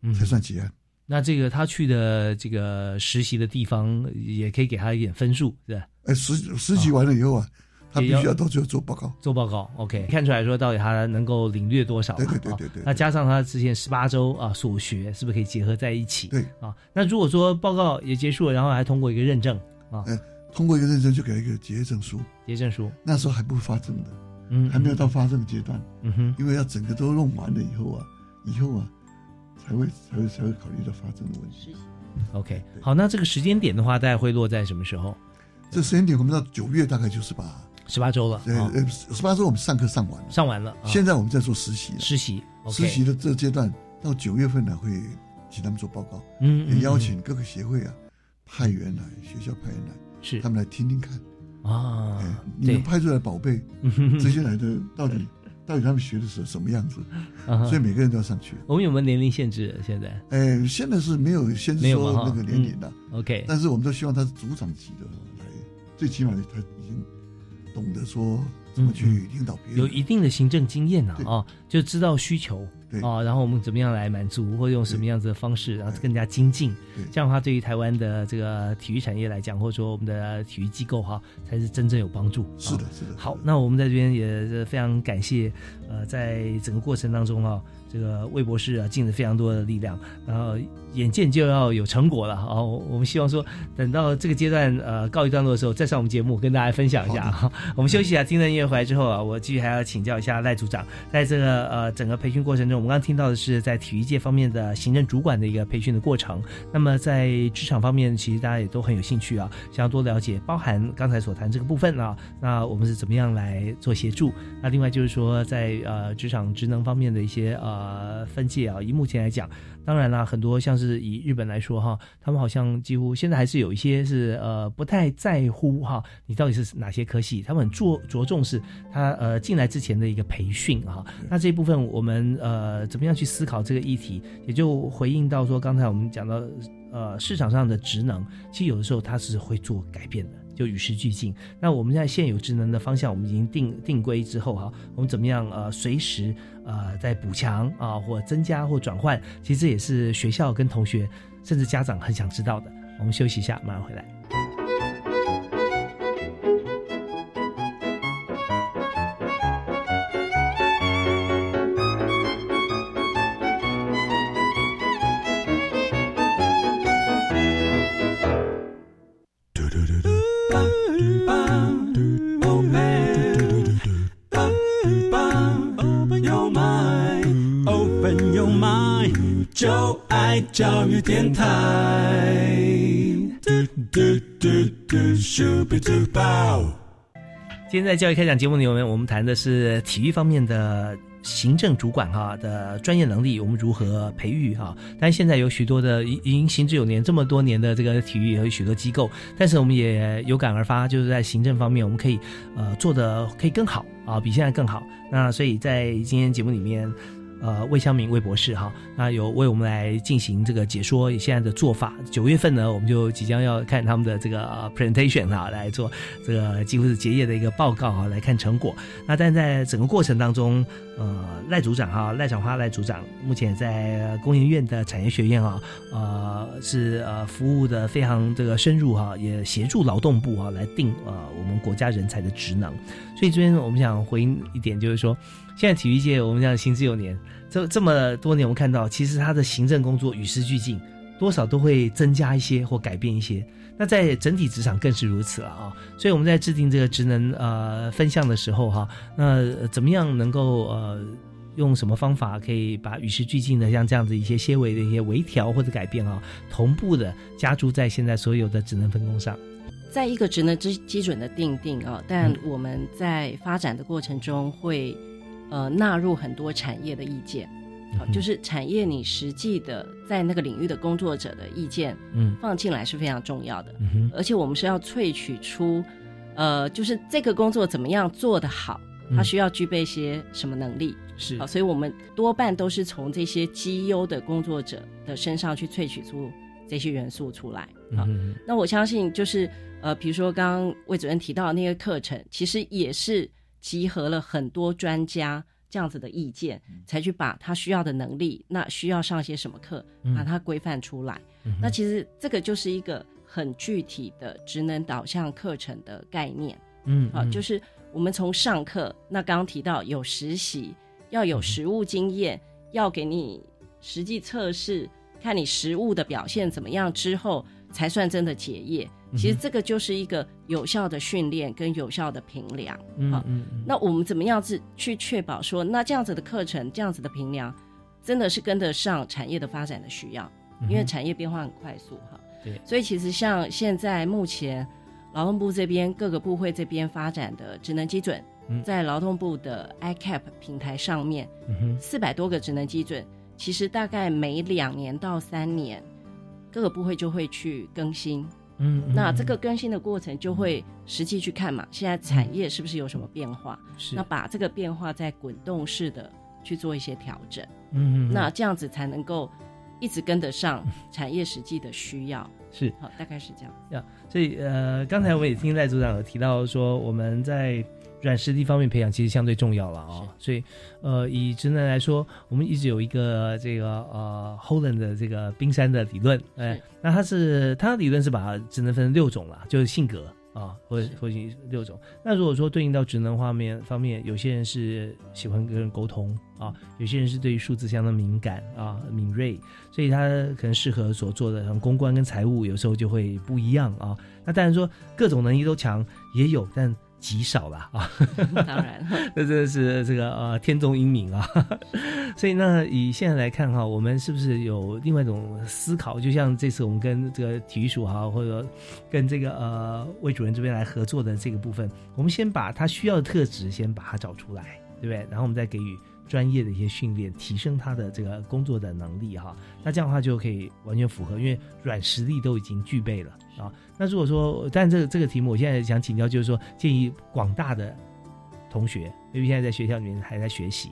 嗯。才算结案。那这个他去的这个实习的地方，也可以给他一点分数，是吧？哎，实实习完了以后啊，他必须要要到最后做报告。做报告，OK，看出来说到底他能够领略多少嘛？对对对对啊对那加上他之前十八周啊所学，是不是可以结合在一起？对啊，那如果说报告也结束了，然后还通过一个认证啊，哎，通过一个认证就给一个结业证书。结证书，那时候还不发证的，嗯还没有到发证阶段，嗯哼，因为要整个都弄完了以后啊，以后啊，才会才会才会考虑到发展的问题。OK，好，那这个时间点的话，大概会落在什么时候？这时间点我们到九月大概就是把十八周了，对呃十八周我们上课上完了，上完了，啊现在我们在做实习，实习实习的这阶段到九月份呢会请他们做报告，嗯嗯也邀请各个协会啊派员来，学校派员来，是。他们来听听看。啊，你们派出来的宝贝，<laughs> 这些来的到底到底他们学的是什么样子？啊所以每个人都要上去。我们有没有年龄限制？现在？哎，现在是没有限制说那个年龄的。OK，但是我们都希望他是组长级的来，最起码他已经懂得说怎么去领导别人，有一定的行政经验了啊，就知道需求啊，然后我们怎么样来满足，或者用什么样子的方式，然后更加精进。这样的话，对于台湾的这个体育产业来讲，或者说我们的体育机构哈，才是真正有帮助。是的，是的。好，那我们在这边也非常感谢，呃，在整个过程当中啊，这个魏博士啊尽了非常多的力量，然后眼见就要有成果了啊！我们希望说，等到这个阶段呃告一段落的时候，再上我们节目跟大家分享一下哈。我们休息一下，听了音乐回来之后啊，我继续还要请教一下赖组长，在这个呃整个培训过程中，我们刚刚听到的是在体育界方面的行政主管的一个培训的过程。那么在职场方面，其实大家也都很有兴趣啊，想要多了解，包含刚才所谈这个部分啊，那我们是怎么样来做协助？那另外就是说，在呃职场职能方面的一些呃分界啊，以目前来讲，当然啦，很多像是以日本来说哈，他们好像几乎现在还是有一些是呃不太在乎哈，你到底是哪些科系，他们很着着重是他呃进来之前的一个培训哈。那这一部分我们呃怎么样去思考这个议题，也就回应到说刚才我们讲到呃市场上的职能，其实有的时候它是会做改变的。就与时俱进。那我们在现有职能的方向，我们已经定定规之后哈，我们怎么样呃随时呃在补强啊，或增加或转换，其实这也是学校跟同学甚至家长很想知道的。我们休息一下，马上回来。电台。今天在教育开讲节目里面，我们谈的是体育方面的行政主管哈的专业能力，我们如何培育哈？但是现在有许多的已已经行之有年这么多年的这个体育有许多机构，但是我们也有感而发，就是在行政方面我们可以呃做的可以更好啊，比现在更好。那所以在今天节目里面。呃，魏香明魏博士哈，那有为我们来进行这个解说现在的做法。九月份呢，我们就即将要看他们的这个、呃、presentation 啊，来做这个几乎是结业的一个报告啊，来看成果。那但在整个过程当中，呃，赖组长哈，赖长花赖组长目前在工研院的产业学院啊，呃，是呃服务的非常这个深入哈、也协助劳动部啊来定呃我们国家人才的职能。所以这边我们想回应一点，就是说。现在体育界我们讲行之有年，这这么多年，我们看到其实他的行政工作与时俱进，多少都会增加一些或改变一些。那在整体职场更是如此了啊！所以我们在制定这个职能呃分项的时候哈，那怎么样能够呃用什么方法可以把与时俱进的像这样子一些些微的一些微调或者改变啊，同步的加注在现在所有的职能分工上。在一个职能之基准的定定啊，但我们在发展的过程中会。呃，纳入很多产业的意见，好、嗯，就是产业你实际的在那个领域的工作者的意见，嗯，放进来是非常重要的。嗯、而且我们是要萃取出，呃，就是这个工作怎么样做得好，它需要具备一些什么能力，是、所以我们多半都是从这些绩优的工作者的身上去萃取出这些元素出来。好，嗯、那我相信就是呃，比如说刚刚魏主任提到的那个课程，其实也是。集合了很多专家这样子的意见，才去把他需要的能力，那需要上些什么课，把它规范出来。嗯、那其实这个就是一个很具体的职能导向课程的概念。嗯，好，就是我们从上课，那刚刚提到有实习，要有实务经验，嗯、要给你实际测试，看你实务的表现怎么样之后，才算真的結業。其实这个就是一个有效的训练跟有效的评量。嗯嗯，那我们怎么样子去确保说，那这样子的课程，这样子的评量，真的是跟得上产业的发展的需要，因为产业变化很快速哈。对，所以其实像现在目前劳动部这边各个部会这边发展的职能基准，在劳动部的 iCap 平台上面，四百多个职能基准，其实大概每两年到三年，各个部会就会去更新。嗯，那这个更新的过程就会实际去看嘛，现在产业是不是有什么变化？是，那把这个变化再滚动式的去做一些调整。嗯，那这样子才能够一直跟得上产业实际的需要。是，好，大概是这样。呀，所以呃，刚才我也听赖组长有提到说，我们在。软实力方面培养其实相对重要了啊，所以呃，以职能来说，我们一直有一个这个呃 Holland 的这个冰山的理论，哎，那它是它的理论是把职能分成六种了，就是性格啊，或者或者六种。那如果说对应到职能方面方面，有些人是喜欢跟人沟通啊，有些人是对于数字相当敏感啊敏锐，所以他可能适合所做的像公关跟财务有时候就会不一样啊。那当然说各种能力都强也有，但极少了啊，当然，<laughs> 那真的是这个呃天纵英明啊，<laughs> 所以那以现在来看哈，我们是不是有另外一种思考？就像这次我们跟这个体育署哈，或者跟这个呃魏主任这边来合作的这个部分，我们先把他需要的特质先把它找出来，对不对？然后我们再给予专业的一些训练，提升他的这个工作的能力哈。那这样的话就可以完全符合，因为软实力都已经具备了啊。那如果说，但这个这个题目，我现在想请教，就是说，建议广大的同学，因为现在在学校里面还在学习，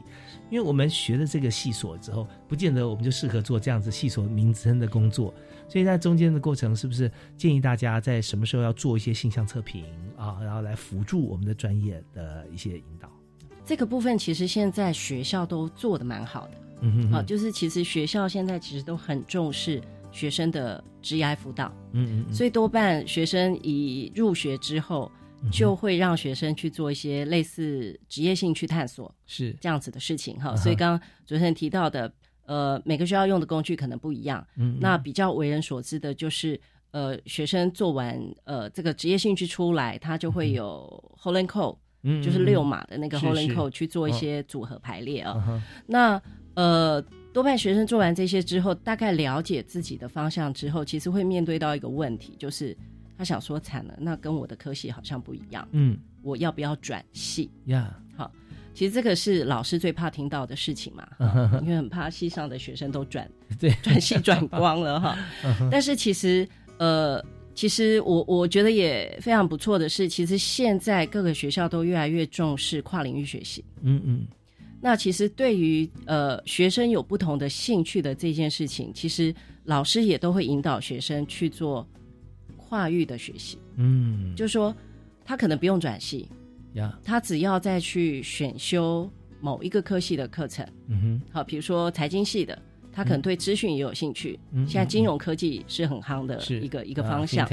因为我们学了这个系所之后，不见得我们就适合做这样子系所名称的工作，所以在中间的过程，是不是建议大家在什么时候要做一些性向测评啊，然后来辅助我们的专业的一些引导？这个部分其实现在学校都做的蛮好的，嗯哼，好，就是其实学校现在其实都很重视。学生的职业辅导，嗯嗯，所以多半学生一入学之后，就会让学生去做一些类似职业兴趣探索，是这样子的事情哈。所以刚刚主持人提到的，呃，每个学校用的工具可能不一样，嗯，那比较为人所知的就是，呃，学生做完呃这个职业兴趣出来，他就会有 Holland Code，嗯，就是六码的那个 Holland Code 去做一些组合排列啊。那呃。多半学生做完这些之后，大概了解自己的方向之后，其实会面对到一个问题，就是他想说惨了，那跟我的科系好像不一样，嗯，我要不要转系呀？好，其实这个是老师最怕听到的事情嘛，因为很怕系上的学生都转对转系转光了哈。但是其实呃，其实我我觉得也非常不错的是，其实现在各个学校都越来越重视跨领域学习，嗯嗯。那其实对于呃学生有不同的兴趣的这件事情，其实老师也都会引导学生去做跨域的学习。嗯，就是说他可能不用转系呀，他只要再去选修某一个科系的课程。嗯哼，好，比如说财经系的，他可能对资讯也有兴趣。嗯，现在金融科技是很夯的一个一个方向。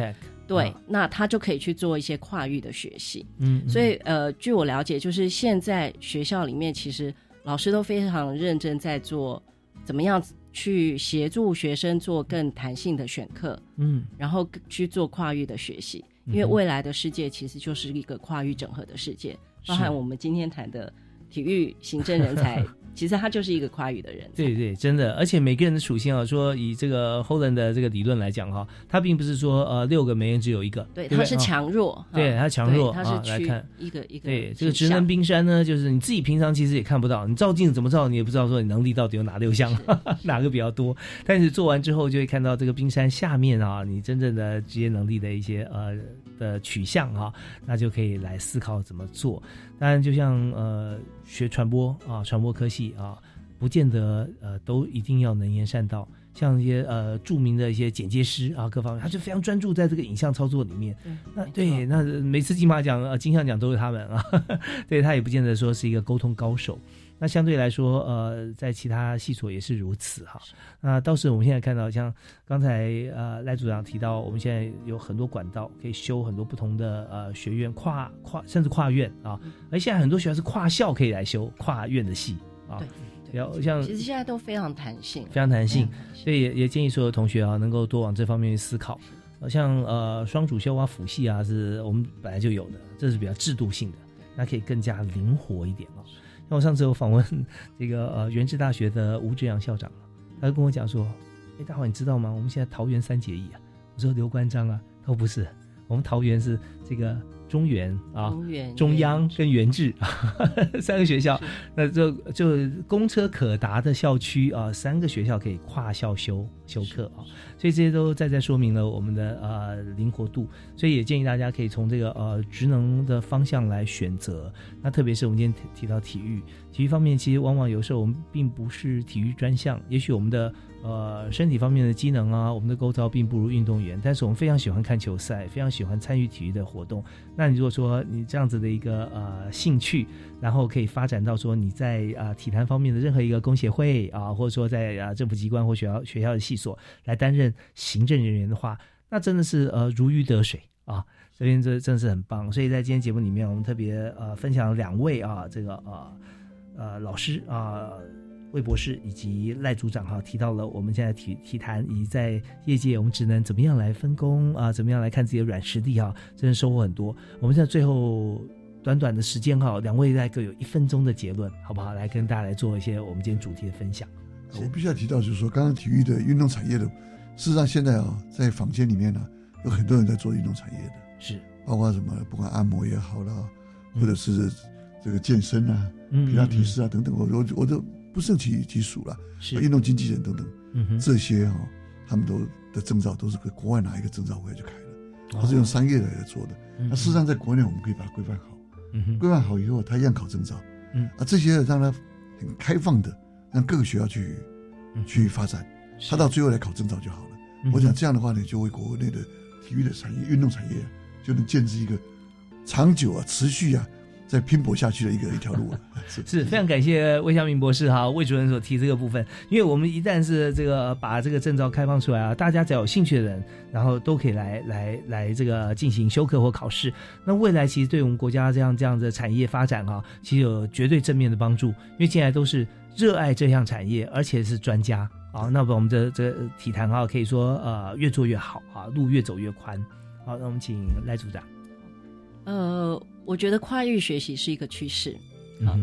对，那他就可以去做一些跨域的学习。嗯，所以呃，据我了解，就是现在学校里面其实老师都非常认真在做，怎么样去协助学生做更弹性的选课。嗯，然后去做跨域的学习，因为未来的世界其实就是一个跨域整合的世界，包含我们今天谈的体育行政人才。<laughs> 其实他就是一个跨语的人，对对，真的，而且每个人的属性啊，说以这个 Holland 的这个理论来讲哈，他并不是说呃六个每人只有一个，对，他是强弱，对他强弱，他是来看。一个一个，对这个职能冰山呢，就是你自己平常其实也看不到，你照镜子怎么照你也不知道说你能力到底有哪六项，<laughs> 哪个比较多，但是做完之后就会看到这个冰山下面啊，你真正的职业能力的一些呃的取向哈，那就可以来思考怎么做。当然，就像呃学传播啊，传播科系啊，不见得呃都一定要能言善道。像一些呃著名的一些剪接师啊，各方面他就非常专注在这个影像操作里面。那对，那每次金马奖呃金像奖都是他们啊，<laughs> 对他也不见得说是一个沟通高手。那相对来说，呃，在其他系所也是如此哈。那倒是我们现在看到，像刚才呃赖组长提到，我们现在有很多管道可以修很多不同的呃学院，跨跨甚至跨院啊。而现在很多学校是跨校可以来修跨院的系啊。对，要像其实现在都非常弹性，非常弹性。所以也也建议所有同学啊，能够多往这方面去思考。像呃双主修啊辅系啊，是我们本来就有的，这是比较制度性的，那可以更加灵活一点啊。那我上次有访问这个呃原治大学的吴志阳校长，他就跟我讲说：“哎，大伙你知道吗？我们现在桃园三结义啊。”我说：“刘关张啊。”他说：“不是，我们桃园是这个。”中原啊，中央跟原治 <laughs> 三个学校，那就就公车可达的校区啊，三个学校可以跨校修修课啊，所以这些都再再说明了我们的呃灵活度，所以也建议大家可以从这个呃职能的方向来选择。那特别是我们今天提到体育，体育方面其实往往有时候我们并不是体育专项，也许我们的。呃，身体方面的机能啊，我们的构造并不如运动员，但是我们非常喜欢看球赛，非常喜欢参与体育的活动。那你如果说你这样子的一个呃兴趣，然后可以发展到说你在啊体坛方面的任何一个工协会啊，或者说在啊政府机关或学校学校的系所来担任行政人员的话，那真的是呃如鱼得水啊，这边这真是很棒。所以在今天节目里面，我们特别呃分享两位啊这个呃呃老师啊。魏博士以及赖组长哈提到了我们现在体体坛以及在业界我们只能怎么样来分工啊，怎么样来看自己的软实力哈，真的收获很多。我们现在最后短短的时间哈，两位再各有一分钟的结论，好不好？来跟大家来做一些我们今天主题的分享。我必须要提到，就是说刚刚体育的运动产业的，事实上现在啊，在房间里面呢，有很多人在做运动产业的，是包括什么，不管按摩也好啦，或者是这个健身啊、皮拉提斯啊等等，我我我都。不胜其其数了，是运动经纪人等等，这些哈，他们都的证照都是国国外拿一个证照回来就开了，他是用商业来做的。那事实上，在国内我们可以把它规范好，规范好以后，他一样考证照。啊，这些让他很开放的，让各个学校去去发展，他到最后来考证照就好了。我想这样的话呢，就为国内的体育的产业、运动产业就能建立一个长久啊、持续啊。在拼搏下去的一个一条路 <laughs> 是是非常感谢魏向明博士哈魏主任所提这个部分，因为我们一旦是这个把这个证照开放出来啊，大家只要有兴趣的人，然后都可以来来来这个进行修课或考试。那未来其实对我们国家这样这样的产业发展啊，其实有绝对正面的帮助，因为进来都是热爱这项产业，而且是专家啊。那我们的这体坛啊，可以说呃越做越好啊，路越走越宽。好，那我们请赖组长。呃。我觉得跨域学习是一个趋势，好，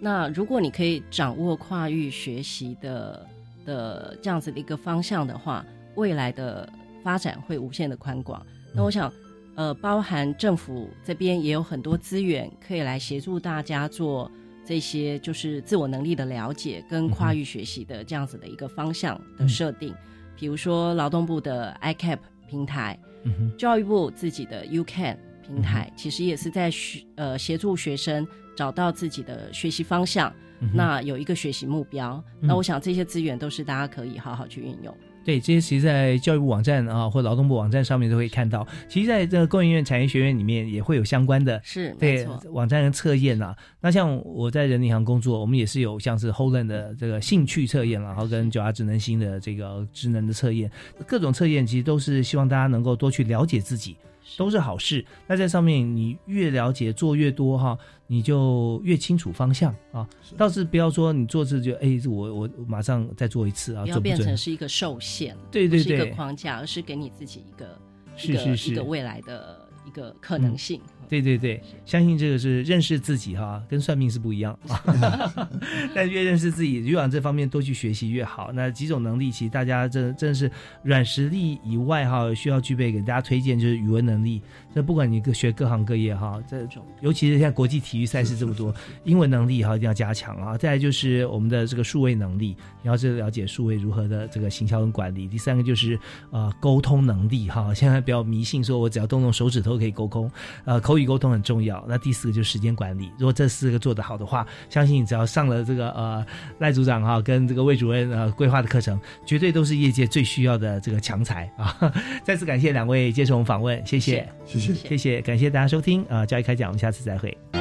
那如果你可以掌握跨域学习的的这样子的一个方向的话，未来的发展会无限的宽广。那我想，呃，包含政府这边也有很多资源可以来协助大家做这些，就是自我能力的了解跟跨域学习的这样子的一个方向的设定，比如说劳动部的 iCap 平台，教育部自己的 UCan。平台其实也是在学呃协助学生找到自己的学习方向，那有一个学习目标。那我想这些资源都是大家可以好好去运用。对，这些其实，在教育部网站啊，或劳动部网站上面都可以看到。其实，在这个工研院产业学院里面也会有相关的，是对网站的测验啊。那像我在人银行工作，我们也是有像是 Holland 的这个兴趣测验，然后跟九华智能星的这个智能的测验，各种测验其实都是希望大家能够多去了解自己。都是好事。那在上面，你越了解，做越多哈，你就越清楚方向啊。倒是不要说你做这就哎，我我马上再做一次啊，不要变成是一个受限，对对对，一个框架，而是给你自己一个是是是。一个未来的一个可能性。对对对，相信这个是认识自己哈，跟算命是不一样。<laughs> <laughs> 但越认识自己，越往这方面多去学习越好。那几种能力，其实大家真真的是软实力以外哈，需要具备给大家推荐就是语文能力。这不管你学各行各业哈，这种尤其是现在国际体育赛事这么多，英文能力哈一定要加强啊。再来就是我们的这个数位能力，你要是了解数位如何的这个行销跟管理。第三个就是呃沟通能力哈，现在比较迷信说我只要动动手指头可以沟通，呃口语沟通很重要。那第四个就是时间管理，如果这四个做得好的话，相信你只要上了这个呃赖组长哈跟这个魏主任呃规划的课程，绝对都是业界最需要的这个强才啊。<laughs> 再次感谢两位接受我们访问，谢谢。谢谢谢谢，感谢大家收听啊！教育开讲，我们下次再会。